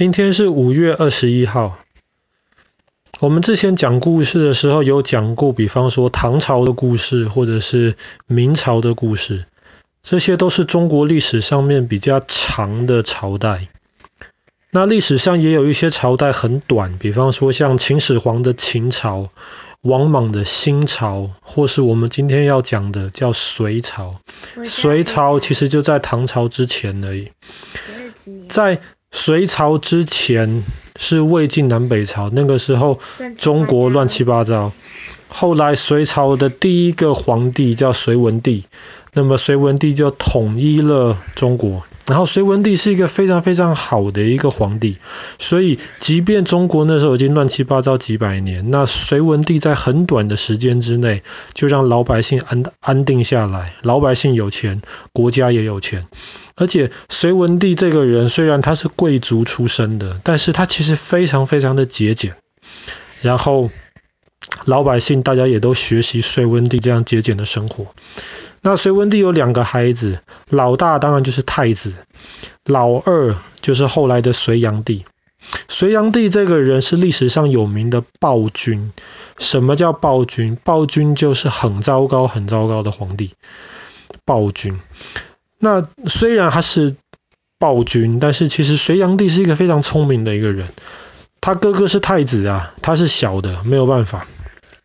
今天是五月二十一号。我们之前讲故事的时候有讲过，比方说唐朝的故事，或者是明朝的故事，这些都是中国历史上面比较长的朝代。那历史上也有一些朝代很短，比方说像秦始皇的秦朝、王莽的新朝，或是我们今天要讲的叫隋朝。隋朝其实就在唐朝之前而已，在。隋朝之前是魏晋南北朝，那个时候中国乱七八糟。后来隋朝的第一个皇帝叫隋文帝，那么隋文帝就统一了中国。然后隋文帝是一个非常非常好的一个皇帝，所以即便中国那时候已经乱七八糟几百年，那隋文帝在很短的时间之内就让老百姓安安定下来，老百姓有钱，国家也有钱。而且隋文帝这个人虽然他是贵族出身的，但是他其实非常非常的节俭。然后老百姓大家也都学习隋文帝这样节俭的生活。那隋文帝有两个孩子，老大当然就是太子，老二就是后来的隋炀帝。隋炀帝这个人是历史上有名的暴君。什么叫暴君？暴君就是很糟糕、很糟糕的皇帝。暴君。那虽然他是暴君，但是其实隋炀帝是一个非常聪明的一个人。他哥哥是太子啊，他是小的，没有办法。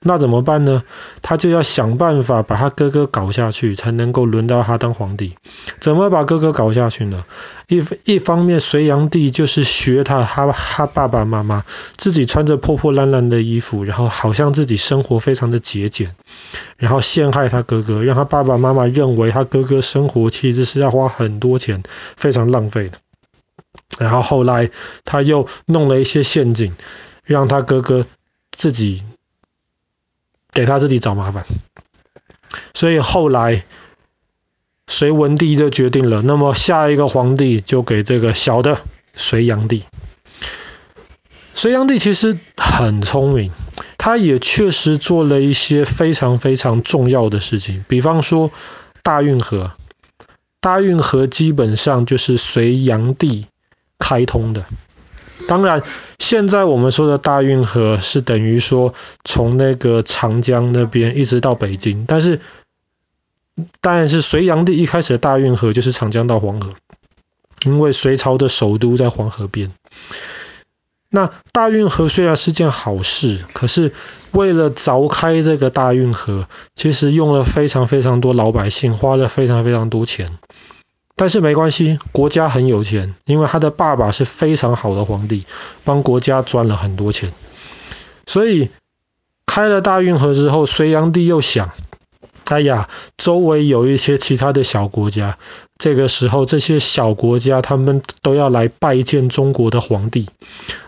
那怎么办呢？他就要想办法把他哥哥搞下去，才能够轮到他当皇帝。怎么把哥哥搞下去呢？一一方面，隋炀帝就是学他他他爸爸妈妈，自己穿着破破烂烂的衣服，然后好像自己生活非常的节俭，然后陷害他哥哥，让他爸爸妈妈认为他哥哥生活其实是要花很多钱，非常浪费的。然后后来他又弄了一些陷阱，让他哥哥自己。给他自己找麻烦，所以后来隋文帝就决定了，那么下一个皇帝就给这个小的隋炀帝。隋炀帝其实很聪明，他也确实做了一些非常非常重要的事情，比方说大运河，大运河基本上就是隋炀帝开通的。当然，现在我们说的大运河是等于说从那个长江那边一直到北京，但是当然是隋炀帝一开始的大运河就是长江到黄河，因为隋朝的首都在黄河边。那大运河虽然是件好事，可是为了凿开这个大运河，其实用了非常非常多老百姓，花了非常非常多钱。但是没关系，国家很有钱，因为他的爸爸是非常好的皇帝，帮国家赚了很多钱。所以开了大运河之后，隋炀帝又想，哎呀，周围有一些其他的小国家，这个时候这些小国家他们都要来拜见中国的皇帝。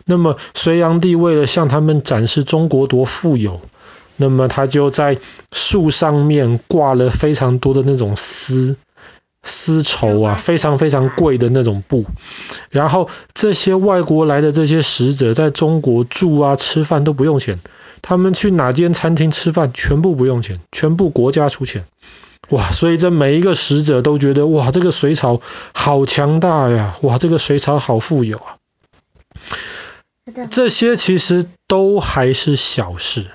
那么隋炀帝为了向他们展示中国多富有，那么他就在树上面挂了非常多的那种丝。丝绸啊，非常非常贵的那种布。然后这些外国来的这些使者在中国住啊、吃饭都不用钱，他们去哪间餐厅吃饭全部不用钱，全部国家出钱。哇，所以这每一个使者都觉得哇，这个隋朝好强大呀，哇，这个隋朝好富有啊。这些其实都还是小事。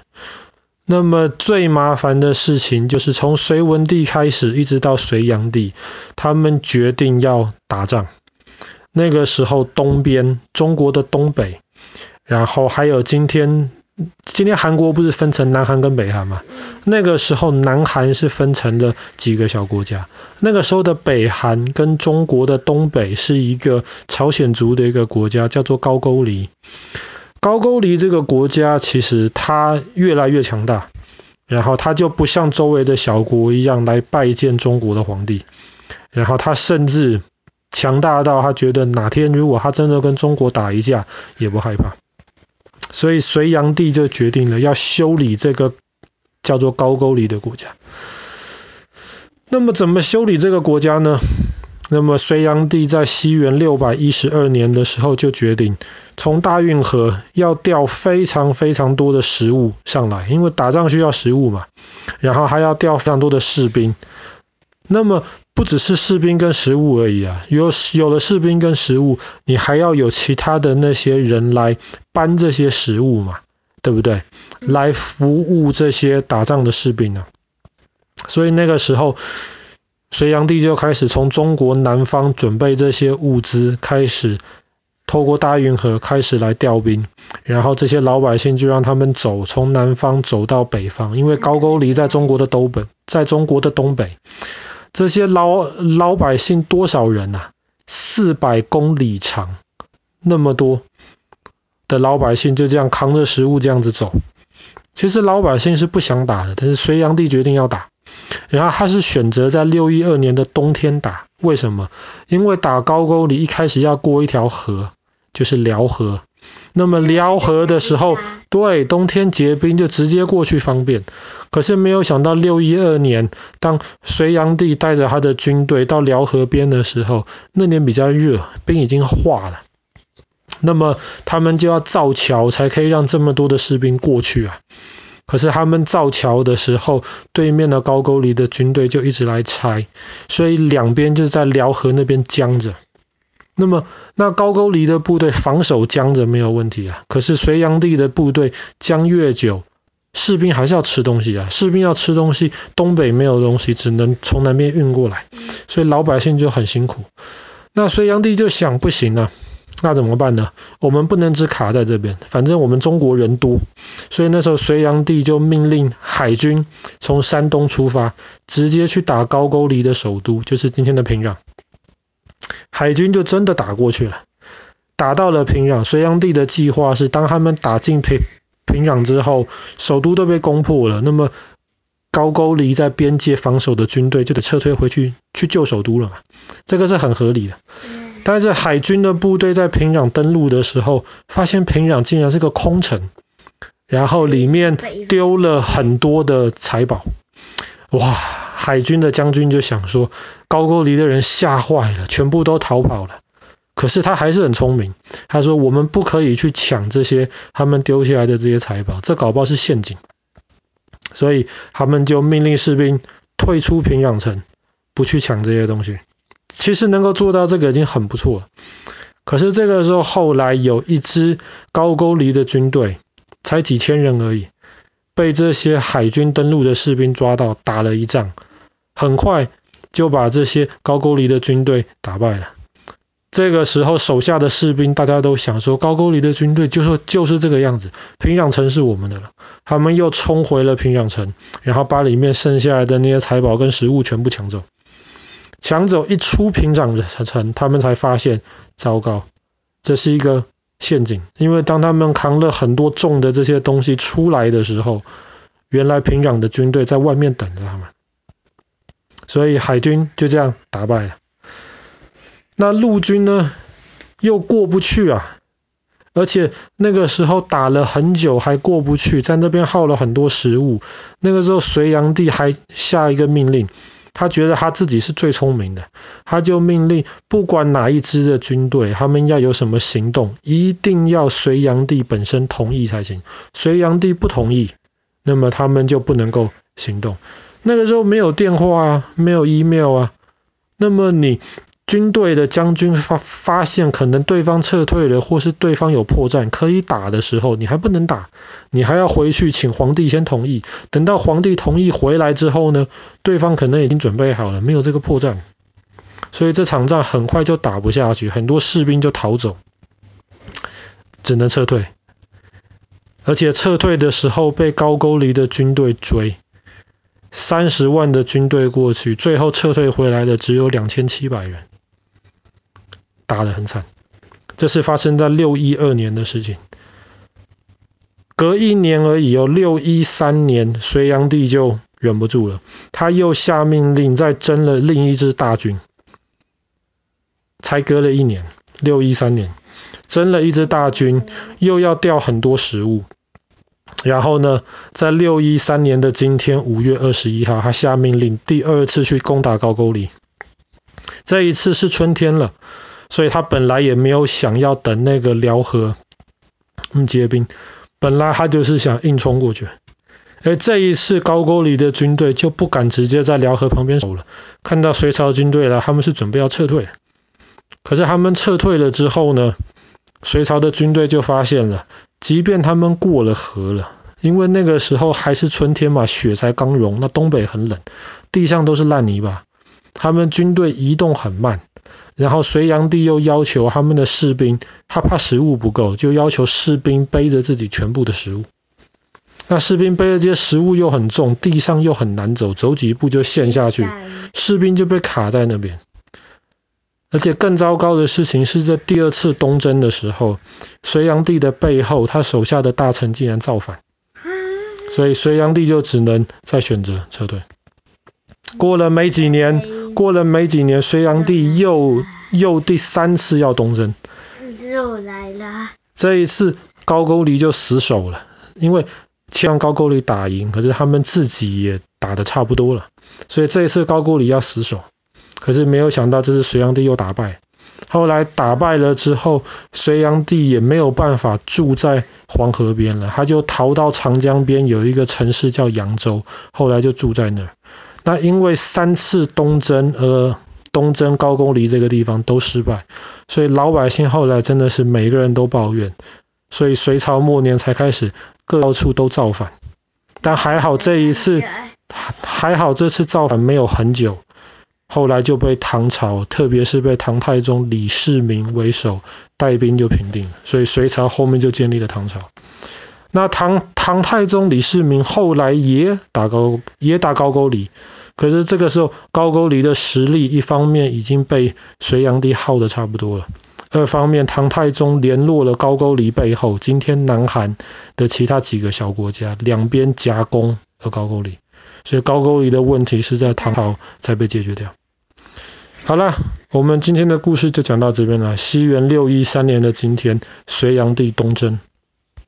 那么最麻烦的事情就是从隋文帝开始，一直到隋炀帝，他们决定要打仗。那个时候，东边中国的东北，然后还有今天，今天韩国不是分成南韩跟北韩吗？那个时候，南韩是分成了几个小国家。那个时候的北韩跟中国的东北是一个朝鲜族的一个国家，叫做高句丽。高句丽这个国家其实它越来越强大，然后它就不像周围的小国一样来拜见中国的皇帝，然后它甚至强大到他觉得哪天如果他真的跟中国打一架也不害怕，所以隋炀帝就决定了要修理这个叫做高句丽的国家。那么怎么修理这个国家呢？那么隋炀帝在西元六百一十二年的时候就决定。从大运河要调非常非常多的食物上来，因为打仗需要食物嘛，然后还要调非常多的士兵。那么不只是士兵跟食物而已啊，有有了士兵跟食物，你还要有其他的那些人来搬这些食物嘛，对不对？来服务这些打仗的士兵啊。所以那个时候，隋炀帝就开始从中国南方准备这些物资，开始透过大运河开始来调兵，然后这些老百姓就让他们走，从南方走到北方，因为高句丽在中国的东北，在中国的东北。这些老老百姓多少人啊？四百公里长，那么多的老百姓就这样扛着食物这样子走。其实老百姓是不想打的，但是隋炀帝决定要打。然后他是选择在六一二年的冬天打，为什么？因为打高句丽一开始要过一条河，就是辽河。那么辽河的时候，对，冬天结冰就直接过去方便。可是没有想到六一二年，当隋炀帝带着他的军队到辽河边的时候，那年比较热，冰已经化了。那么他们就要造桥，才可以让这么多的士兵过去啊。可是他们造桥的时候，对面的高句丽的军队就一直来拆，所以两边就在辽河那边僵着。那么，那高句丽的部队防守僵着没有问题啊。可是隋炀帝的部队僵越久，士兵还是要吃东西啊。士兵要吃东西，东北没有东西，只能从南边运过来，所以老百姓就很辛苦。那隋炀帝就想，不行啊，那怎么办呢？我们不能只卡在这边，反正我们中国人多，所以那时候隋炀帝就命令海军从山东出发，直接去打高句丽的首都，就是今天的平壤。海军就真的打过去了，打到了平壤。隋炀帝的计划是，当他们打进平平壤之后，首都都被攻破了，那么高句丽在边界防守的军队就得撤退回去去救首都了嘛，这个是很合理的。但是海军的部队在平壤登陆的时候，发现平壤竟然是个空城，然后里面丢了很多的财宝，哇！海军的将军就想说，高句丽的人吓坏了，全部都逃跑了。可是他还是很聪明，他说我们不可以去抢这些他们丢下来的这些财宝，这搞不好是陷阱。所以他们就命令士兵退出平壤城，不去抢这些东西。其实能够做到这个已经很不错了。可是这个时候，后来有一支高句丽的军队，才几千人而已，被这些海军登陆的士兵抓到，打了一仗。很快就把这些高句丽的军队打败了。这个时候，手下的士兵大家都想说，高句丽的军队就说就是这个样子，平壤城是我们的了。他们又冲回了平壤城，然后把里面剩下来的那些财宝跟食物全部抢走。抢走一出平壤的城，他们才发现，糟糕，这是一个陷阱。因为当他们扛了很多重的这些东西出来的时候，原来平壤的军队在外面等着他们。所以海军就这样打败了。那陆军呢，又过不去啊，而且那个时候打了很久还过不去，在那边耗了很多食物。那个时候隋炀帝还下一个命令，他觉得他自己是最聪明的，他就命令不管哪一支的军队，他们要有什么行动，一定要隋炀帝本身同意才行。隋炀帝不同意，那么他们就不能够行动。那个时候没有电话啊，没有 email 啊，那么你军队的将军发发现可能对方撤退了，或是对方有破绽可以打的时候，你还不能打，你还要回去请皇帝先同意。等到皇帝同意回来之后呢，对方可能已经准备好了，没有这个破绽，所以这场仗很快就打不下去，很多士兵就逃走，只能撤退，而且撤退的时候被高句丽的军队追。三十万的军队过去，最后撤退回来的只有两千七百人，打得很惨。这是发生在六一二年的事情。隔一年而已，有六一三年，隋炀帝就忍不住了，他又下命令再征了另一支大军。才隔了一年，六一三年，征了一支大军，又要调很多食物。然后呢，在六一三年的今天，五月二十一号，他下命令第二次去攻打高句丽。这一次是春天了，所以他本来也没有想要等那个辽河嗯结冰，本来他就是想硬冲过去。而这一次高句丽的军队就不敢直接在辽河旁边守了，看到隋朝军队了，他们是准备要撤退。可是他们撤退了之后呢，隋朝的军队就发现了，即便他们过了河了，因为那个时候还是春天嘛，雪才刚融，那东北很冷，地上都是烂泥巴，他们军队移动很慢。然后隋炀帝又要求他们的士兵，他怕食物不够，就要求士兵背着自己全部的食物。那士兵背着这些食物又很重，地上又很难走，走几步就陷下去，士兵就被卡在那边。而且更糟糕的事情是在第二次东征的时候，隋炀帝的背后，他手下的大臣竟然造反，所以隋炀帝就只能再选择撤退。过了没几年，过了没几年，隋炀帝又又第三次要东征，又来了。这一次高句丽就死守了，因为。希望高句丽打赢，可是他们自己也打得差不多了，所以这一次高句丽要死守。可是没有想到，这次隋炀帝又打败。后来打败了之后，隋炀帝也没有办法住在黄河边了，他就逃到长江边，有一个城市叫扬州，后来就住在那儿。那因为三次东征而东征高句丽这个地方都失败，所以老百姓后来真的是每个人都抱怨。所以隋朝末年才开始各到处都造反，但还好这一次还好这次造反没有很久，后来就被唐朝，特别是被唐太宗李世民为首带兵就平定了，所以隋朝后面就建立了唐朝。那唐唐太宗李世民后来也打高也打高句丽，可是这个时候高句丽的实力一方面已经被隋炀帝耗得差不多了。二方面，唐太宗联络了高句丽背后，今天南韩的其他几个小国家，两边夹攻了高句丽，所以高句丽的问题是在唐朝才被解决掉。好了，我们今天的故事就讲到这边了。西元六一三年的今天，隋炀帝东征。